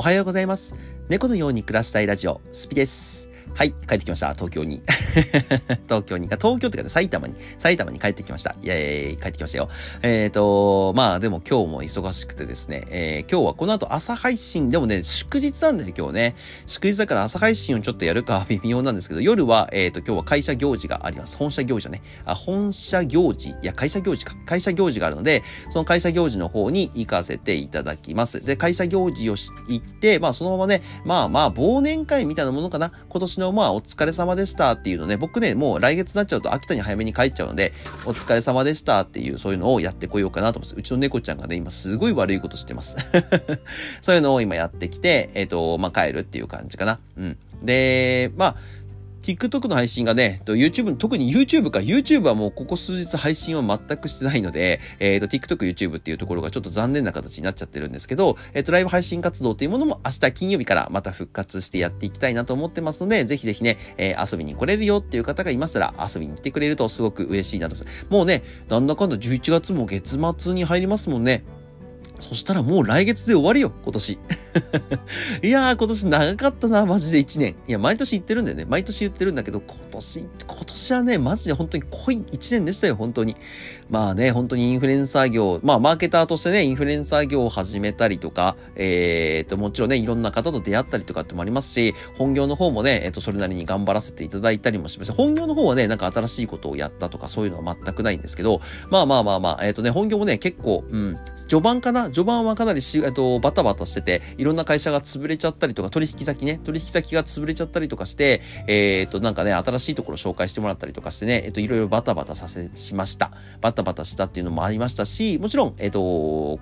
おはようございます。猫のように暮らしたいラジオ、スピです。はい、帰ってきました。東京に。東京に、東京ってかね、埼玉に、埼玉に帰ってきました。いやいや、帰ってきましたよ。えっ、ー、と、まあでも今日も忙しくてですね、えー、今日はこの後朝配信、でもね、祝日なんだよ、今日ね。祝日だから朝配信をちょっとやるか 微妙なんですけど、夜は、えっ、ー、と、今日は会社行事があります。本社行事ね。あ、本社行事、いや、会社行事か。会社行事があるので、その会社行事の方に行かせていただきます。で、会社行事を行って、まあそのままね、まあまあ忘年会みたいなものかな。今年のまあお疲れ様でしたっていうのね、僕ね、もう来月になっちゃうと秋田に早めに帰っちゃうので、お疲れ様でしたっていう、そういうのをやってこようかなと思います。うちの猫ちゃんがね、今すごい悪いことしてます。そういうのを今やってきて、えっ、ー、と、まあ、帰るっていう感じかな。うん。で、まあ、TikTok の配信がね、YouTube、特に YouTube か、YouTube はもうここ数日配信は全くしてないので、えっ、ー、と、TikTok、YouTube っていうところがちょっと残念な形になっちゃってるんですけど、えっ、ー、と、ライブ配信活動っていうものも明日金曜日からまた復活してやっていきたいなと思ってますので、ぜひぜひね、えー、遊びに来れるよっていう方がいましたら遊びに来てくれるとすごく嬉しいなと思います。もうね、なんだかんだ11月も月末に入りますもんね。そしたらもう来月で終わりよ、今年。いやー、今年長かったな、マジで1年。いや、毎年言ってるんだよね。毎年言ってるんだけど、今年、今年はね、マジで本当に濃い1年でしたよ、本当に。まあね、本当にインフルエンサー業、まあ、マーケターとしてね、インフルエンサー業を始めたりとか、えーと、もちろんね、いろんな方と出会ったりとかってもありますし、本業の方もね、えっ、と、それなりに頑張らせていただいたりもします。本業の方はね、なんか新しいことをやったとか、そういうのは全くないんですけど、まあまあまあまあ、えっ、とね、本業もね、結構、うん、序盤かな序盤はかなりし、えっと、バタバタしてて、いろんな会社が潰れちゃったりとか、取引先ね、取引先が潰れちゃったりとかして、えー、っと、なんかね、新しいところ紹介してもらったりとかしてね、えっと、いろいろバタバタさせ、しました。バタバタしたっていうのもありましたし、もちろん、えっと、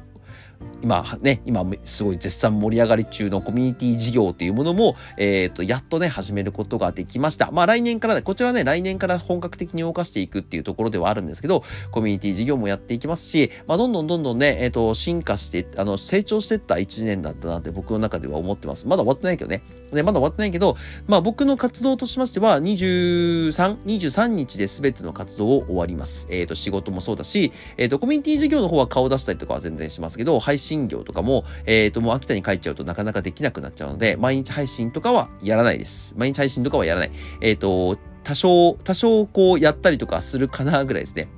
今ね、今すごい絶賛盛り上がり中のコミュニティ事業というものも、えっ、ー、と、やっとね、始めることができました。まあ来年からね、こちらね、来年から本格的に動かしていくっていうところではあるんですけど、コミュニティ事業もやっていきますし、まあどんどんどんどんね、えっ、ー、と、進化して、あの、成長していった1年だったなって僕の中では思ってます。まだ終わってないけどね。ね、まだ終わってないけど、まあ僕の活動としましては、23、23日で全ての活動を終わります。えっ、ー、と、仕事もそうだし、えっ、と、コミュニティ事業の方は顔出したりとかは全然しますけど、配信業とかも、えっ、ー、と、もう秋田に帰っちゃうとなかなかできなくなっちゃうので、毎日配信とかはやらないです。毎日配信とかはやらない。えっ、ー、と、多少、多少こうやったりとかするかなぐらいですね。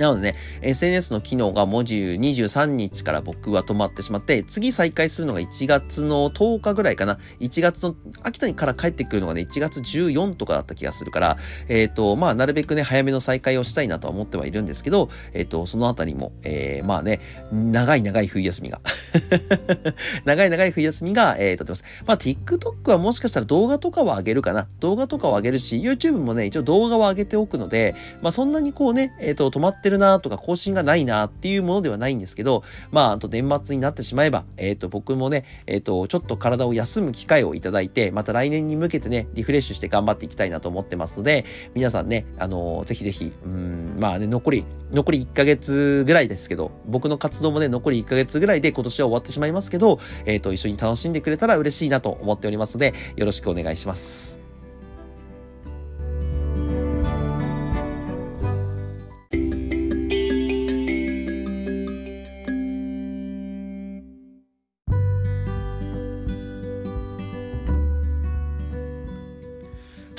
なのでね、SNS の機能が文字23日から僕は止まってしまって、次再開するのが1月の10日ぐらいかな。1月の、秋田にから帰ってくるのがね、1月14とかだった気がするから、えっ、ー、と、まあ、なるべくね、早めの再開をしたいなとは思ってはいるんですけど、えっ、ー、と、そのあたりも、えー、まあね、長い長い冬休みが 長い長い冬休みが、えー、とってます。まあ、TikTok はもしかしたら動画とかは上げるかな。動画とかは上げるし、YouTube もね、一応動画は上げておくので、まあ、そんなにこうね、えっ、ー、と、止まってるなとか更新がないなっていうものではないんですけど、まあ、あと年末になってしまえば、えっ、ー、と、僕もね、えっ、ー、と、ちょっと体を休む機会をいただいて、また来年に向けてね、リフレッシュして頑張っていきたいなと思ってますので、皆さんね、あのー、ぜひぜひ、うん、まあね、残り、残り1ヶ月ぐらいですけど、僕の活動もね、残り1ヶ月ぐらいで今年は終わってしまいますけど、えっ、と、一緒に楽しんでくれたら嬉しいなと思っておりますので、よろしくお願いします。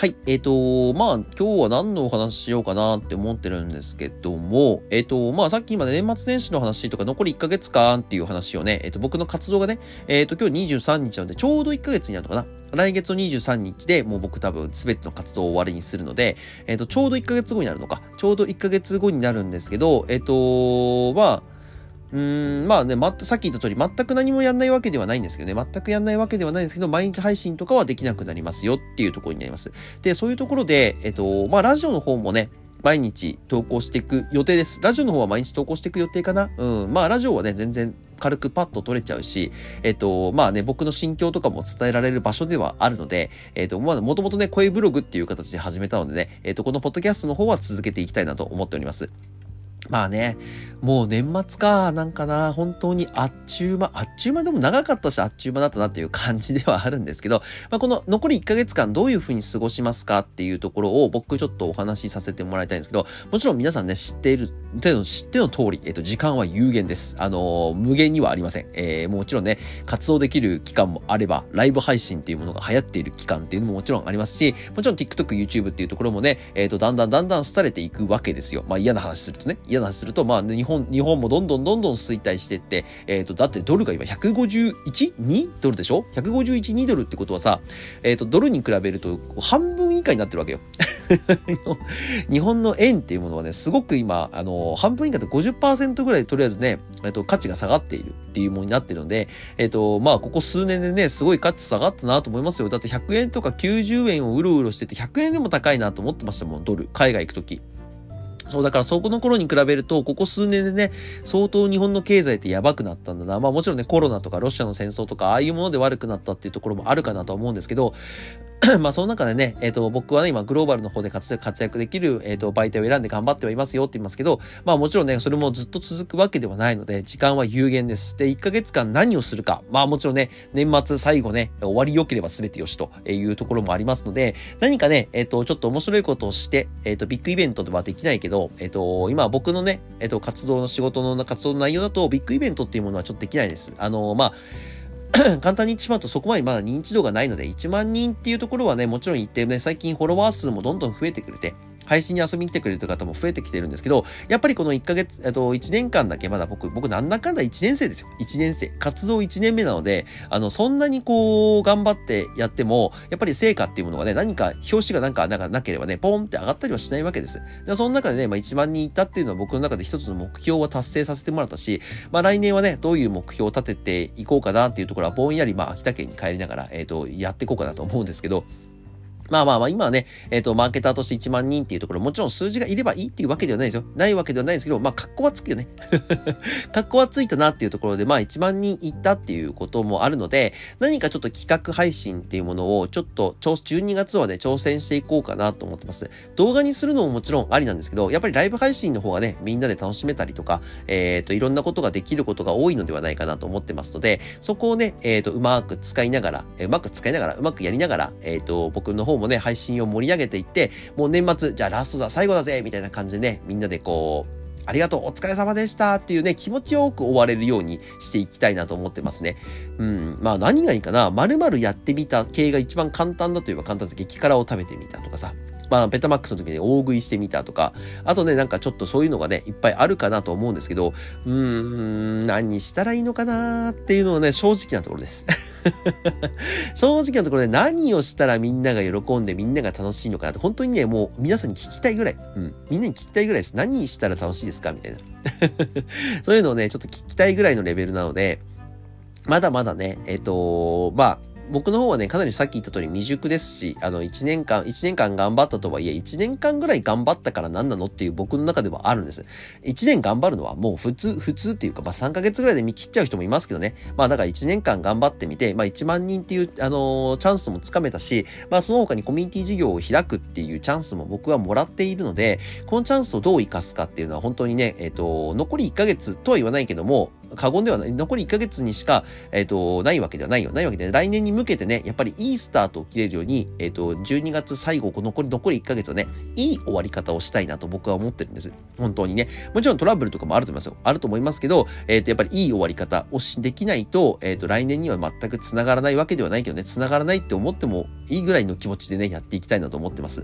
はい。えっ、ー、と、まあ、今日は何のお話しようかなって思ってるんですけども、えっ、ー、と、まあ、さっき今年末年始の話とか残り1ヶ月間っていう話をね、えっ、ー、と、僕の活動がね、えっ、と、今日23日なので、ちょうど1ヶ月になるのかな。来月の23日でもう僕多分全ての活動を終わりにするので、えっ、と、ちょうど1ヶ月後になるのか。ちょうど1ヶ月後になるんですけど、えっ、と、まあ、うーん、まあね、ま、さっき言った通り、全く何もやんないわけではないんですけどね、全くやんないわけではないんですけど、毎日配信とかはできなくなりますよっていうところになります。で、そういうところで、えっと、まあ、ラジオの方もね、毎日投稿していく予定です。ラジオの方は毎日投稿していく予定かな？うん。まあ、ラジオはね、全然軽くパッと取れちゃうし、えっと、まあね、僕の心境とかも伝えられる場所ではあるので、えっと、まあ、もともとね、声ブログっていう形で始めたのでね、えっと、このポッドキャストの方は続けていきたいなと思っております。まあね、もう年末か、なんかな、本当にあっちゅう間、あっちゅう間でも長かったし、あっちゅう間だったなっていう感じではあるんですけど、まあ、この残り1ヶ月間どういう風に過ごしますかっていうところを僕ちょっとお話しさせてもらいたいんですけど、もちろん皆さんね、知っている、知っての通り、えっと、時間は有限です。あのー、無限にはありません。えー、もちろんね、活動できる期間もあれば、ライブ配信っていうものが流行っている期間っていうのももちろんありますし、もちろん TikTok、YouTube っていうところもね、えっ、と、だんだんだんだん廃れていくわけですよ。まあ嫌な話するとね、嫌話すると、まあ日本、日本もどんどんどんどん衰退してって、えっ、ー、と、だってドルが今 151?2 ドルでしょ ?151、2ドルってことはさ、えっ、ー、と、ドルに比べると半分以下になってるわけよ。日本の円っていうものはね、すごく今、あの、半分以下で50%ぐらいとりあえずね、えっ、と、価値が下がっているっていうものになってるので、えっ、と、まあ、ここ数年でね、すごい価値下がったなと思いますよ。だって100円とか90円をうろうろしてて、100円でも高いなと思ってましたもん、ドル。海外行くとき。そう、だからそこの頃に比べると、ここ数年でね、相当日本の経済ってやばくなったんだな。まあもちろんね、コロナとかロシアの戦争とか、ああいうもので悪くなったっていうところもあるかなと思うんですけど、まあその中でね、えっ、ー、と、僕はね、今グローバルの方で活躍できる、えっ、ー、と、媒体を選んで頑張ってはいますよって言いますけど、まあもちろんね、それもずっと続くわけではないので、時間は有限です。で、1ヶ月間何をするか。まあもちろんね、年末最後ね、終わり良ければ全てよしというところもありますので、何かね、えっ、ー、と、ちょっと面白いことをして、えっ、と、ビッグイベントではできないけど、えっ、と、今僕のね、えっ、と、活動の仕事の活動の内容だと、ビッグイベントっていうものはちょっとできないです。あの、まあ、簡単に言ってしまうとそこまでまだ認知度がないので、1万人っていうところはね、もちろん言ってね、最近フォロワー数もどんどん増えてくれて、配信に遊びに来てくれる方も増えてきてるんですけど、やっぱりこの1ヶ月、えっと、1年間だけまだ僕、僕なんだかんだ1年生ですよ。1年生。活動1年目なので、あの、そんなにこう、頑張ってやっても、やっぱり成果っていうものがね、何か、表紙がなんか、なんかなければね、ポンって上がったりはしないわけです。でその中でね、まあ1万人いったっていうのは僕の中で一つの目標は達成させてもらったし、まあ来年はね、どういう目標を立てていこうかなっていうところはぼんやり、まあ秋田県に帰りながら、えっ、ー、と、やっていこうかなと思うんですけど、まあまあまあ、今はね、えっ、ー、と、マーケターとして1万人っていうところ、もちろん数字がいればいいっていうわけではないですよ。ないわけではないですけど、まあ、格好はつくよね。格好はついたなっていうところで、まあ、1万人いったっていうこともあるので、何かちょっと企画配信っていうものを、ちょっと、12月はね、挑戦していこうかなと思ってます。動画にするのももちろんありなんですけど、やっぱりライブ配信の方がね、みんなで楽しめたりとか、えっ、ー、と、いろんなことができることが多いのではないかなと思ってますので、そこをね、えっ、ー、と、うまく使いながら、うまく使いながら、うまくやりながら、えっ、と、僕の方ももね、配信を盛り盛り上げていって、もう年末、じゃあラストだ、最後だぜみたいな感じでね、みんなでこう、ありがとう、お疲れ様でしたっていうね、気持ちよく終われるようにしていきたいなと思ってますね。うん。まあ何がいいかな。〇〇やってみた系が一番簡単だといえば簡単です。激辛を食べてみたとかさ。まあ、ペタマックスの時に大食いしてみたとか、あとね、なんかちょっとそういうのがね、いっぱいあるかなと思うんですけど、うーん、何したらいいのかなっていうのはね、正直なところです。正直なところで何をしたらみんなが喜んでみんなが楽しいのかなって、本当にね、もう皆さんに聞きたいぐらい、うん、みんなに聞きたいぐらいです。何したら楽しいですか？みたいな。そういうのをね、ちょっと聞きたいぐらいのレベルなので、まだまだね、えっ、ー、とまあ、僕の方はね、かなりさっき言った通り未熟ですし、あの、1年間、1年間頑張ったとはいえ、1年間ぐらい頑張ったから何なのっていう僕の中ではあるんです。1年頑張るのはもう普通、普通っていうか、まあ3ヶ月ぐらいで見切っちゃう人もいますけどね。まあだから1年間頑張ってみて、まあ1万人っていう、あのー、チャンスもつかめたし、まあその他にコミュニティ事業を開くっていうチャンスも僕はもらっているので、このチャンスをどう活かすかっていうのは本当にね、えっ、ー、と、残り1ヶ月とは言わないけども、過言ではない、残り1ヶ月にしか、えっ、ー、と、ないわけではないよ。ないわけで、来年に向けてね、やっぱりいいスタートを切れるように、えっ、ー、と、12月最後、残り、残り1ヶ月をね、いい終わり方をしたいなと僕は思ってるんです。本当にね。もちろんトラブルとかもあると思いますよ。あると思いますけど、えっ、ー、と、やっぱりいい終わり方をし、できないと、えっ、と、来年には全く繋がらないわけではないけどね、繋がらないって思ってもいいぐらいの気持ちでね、やっていきたいなと思ってます。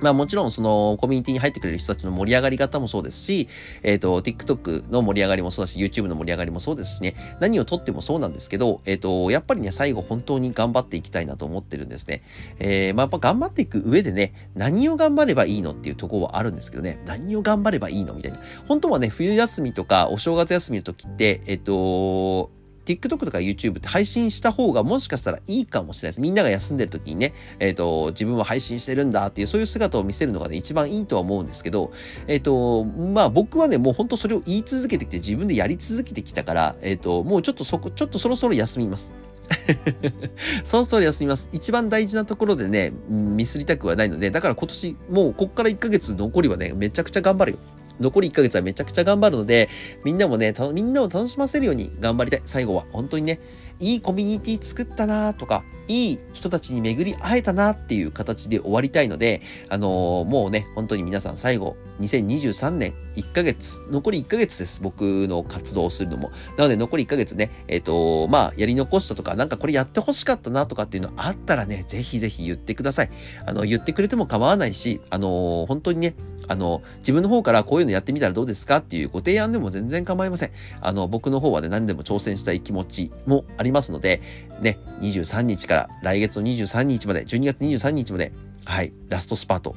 まあもちろんそのコミュニティに入ってくれる人たちの盛り上がり方もそうですし、えっ、ー、と、TikTok の盛り上がりもそうだし、YouTube の盛り上がりもそうですしね、何をとってもそうなんですけど、えっ、ー、と、やっぱりね、最後本当に頑張っていきたいなと思ってるんですね。えー、まあやっぱ頑張っていく上でね、何を頑張ればいいのっていうところはあるんですけどね、何を頑張ればいいのみたいな。本当はね、冬休みとかお正月休みの時って、えっ、と、TikTok とか YouTube って配信した方がもしかしたらいいかもしれないです。みんなが休んでる時にね、えっ、ー、と、自分は配信してるんだっていう、そういう姿を見せるのがね、一番いいとは思うんですけど、えっ、ー、と、まあ僕はね、もう本当それを言い続けてきて、自分でやり続けてきたから、えっ、ー、と、もうちょっとそこ、ちょっとそろそろ休みます。そろそろ休みます。一番大事なところでね、ミスりたくはないので、だから今年、もうこっから1ヶ月残りはね、めちゃくちゃ頑張るよ。残り1ヶ月はめちゃくちゃ頑張るので、みんなもね、みんなを楽しませるように頑張りたい。最後は。本当にね、いいコミュニティ作ったなとか、いい人たちに巡り会えたなっていう形で終わりたいので、あのー、もうね、本当に皆さん最後、2023年1ヶ月、残り1ヶ月です。僕の活動をするのも。なので残り1ヶ月ね、えっ、ー、と、まあ、やり残したとか、なんかこれやってほしかったなとかっていうのあったらね、ぜひぜひ言ってください。あの、言ってくれても構わないし、あのー、本当にね、あの、自分の方からこういうのやってみたらどうですかっていうご提案でも全然構いません。あの、僕の方はね、何でも挑戦したい気持ちもありますので、ね、23日から来月の23日まで、12月23日まで、はい、ラストスパート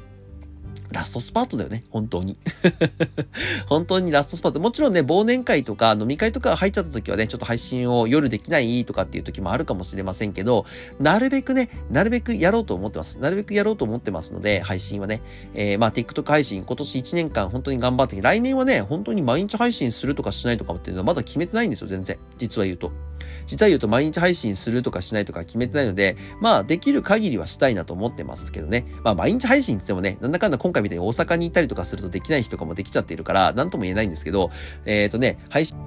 ラストスパートだよね、本当に。本当にラストスパート。もちろんね、忘年会とか飲み会とか入っちゃった時はね、ちょっと配信を夜できないとかっていう時もあるかもしれませんけど、なるべくね、なるべくやろうと思ってます。なるべくやろうと思ってますので、配信はね。えー、まあ、TikTok 配信、今年1年間本当に頑張って来年はね、本当に毎日配信するとかしないとかっていうのはまだ決めてないんですよ、全然。実は言うと。実は言うと毎日配信するとかしないとか決めてないので、まあできる限りはしたいなと思ってますけどね。まあ毎日配信って言ってもね、なんだかんだ今回みたいに大阪に行ったりとかするとできない日とかもできちゃっているから、なんとも言えないんですけど、えっ、ー、とね、配信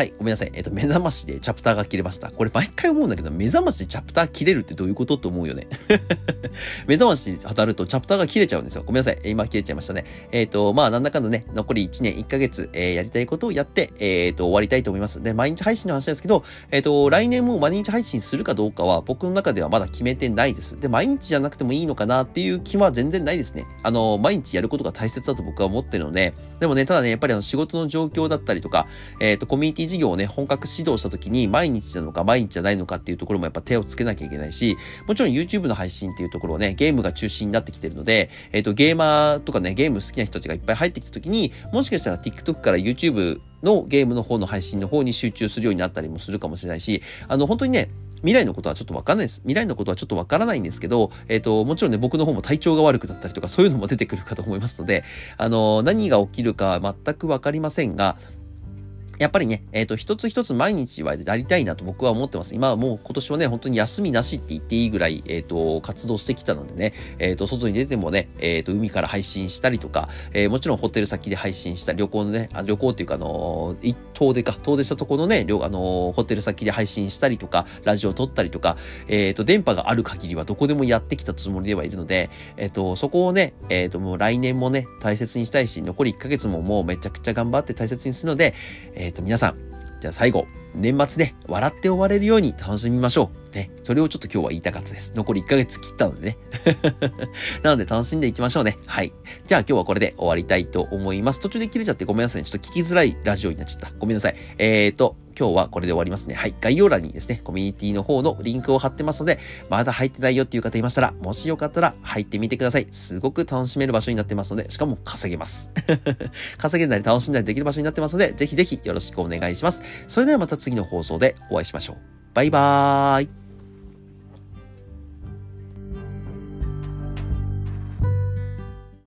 はい、ごめんなさい。えっ、と、目覚ましでチャプターが切れました。これ毎回思うんだけど、目覚ましでチャプター切れるってどういうこと？って思うよね。目覚まし当たるとチャプターが切れちゃうんですよ。ごめんなさい。今切れちゃいましたね。えっ、ー、と、まあ、なんだかんだね、残り1年1ヶ月、えー、やりたいことをやって、えっ、ー、と、終わりたいと思います。で、毎日配信の話ですけど、えっ、と、来年も毎日配信するかどうかは僕の中ではまだ決めてないです。で、毎日じゃなくてもいいのかなっていう気は全然ないですね。あの、毎日やることが大切だと僕は思ってるので、でもね、ただね、やっぱりあの仕事の状況だったりとか、えっ、と、コミュニティ事業をね、本格指導した時に毎日なのか毎日じゃないのかっていうところもやっぱ手をつけなきゃいけないし、もちろん YouTube の配信っていうところをね、ゲームが中心になってきてるので、えっ、ー、と、ゲーマーとかね、ゲーム好きな人たちがいっぱい入ってきた時に、もしかしたら TikTok から YouTube のゲームの方の配信の方に集中するようになったりもするかもしれないし、あの、本当にね、未来のことはちょっとわかんないです。未来のことはちょっとわからないんですけど、えっ、ー、と、もちろんね、僕の方も体調が悪くなったりとか、そういうのも出てくるかと思いますので、あの、何が起きるか全くわかりませんが、やっぱりね、えっ、ー、と、一つ一つ毎日はやりたいなと僕は思ってます。今はもう今年はね、本当に休みなしって言っていいぐらい、えっ、ー、と、活動してきたのでね、えっ、ー、と、外に出てもね、えっ、と、海から配信したりとか、えもちろんホテル先で配信したり、旅行のね、あ旅行っていうか、あの一遠出か、遠出したところのね、あのホテル先で配信したりとか、ラジオ撮ったりとか、えっ、と、電波がある限りはどこでもやってきたつもりではいるので、えっ、と、そこをね、えっ、と、もう来年もね、大切にしたいし、残り1ヶ月ももうめちゃくちゃ頑張って大切にするので、えっ、と、皆さん、じゃあ最後、年末ね、笑って終われるように楽しみましょう。ね。それをちょっと今日は言いたかったです。残り1ヶ月切ったのでね。なので楽しんでいきましょうね。はい。じゃあ今日はこれで終わりたいと思います。途中で切れちゃってごめんなさい、ね。ちょっと聞きづらいラジオになっちゃった。ごめんなさい。えーと、今日はこれで終わりますね。はい。概要欄にですね、コミュニティの方のリンクを貼ってますので、まだ入ってないよっていう方いましたら、もしよかったら入ってみてください。すごく楽しめる場所になってますので、しかも稼げます。稼げたり楽しんだりできる場所になってますので、ぜひぜひよろしくお願いします。それではまた次の放送でお会いしましょう。バイバーイ。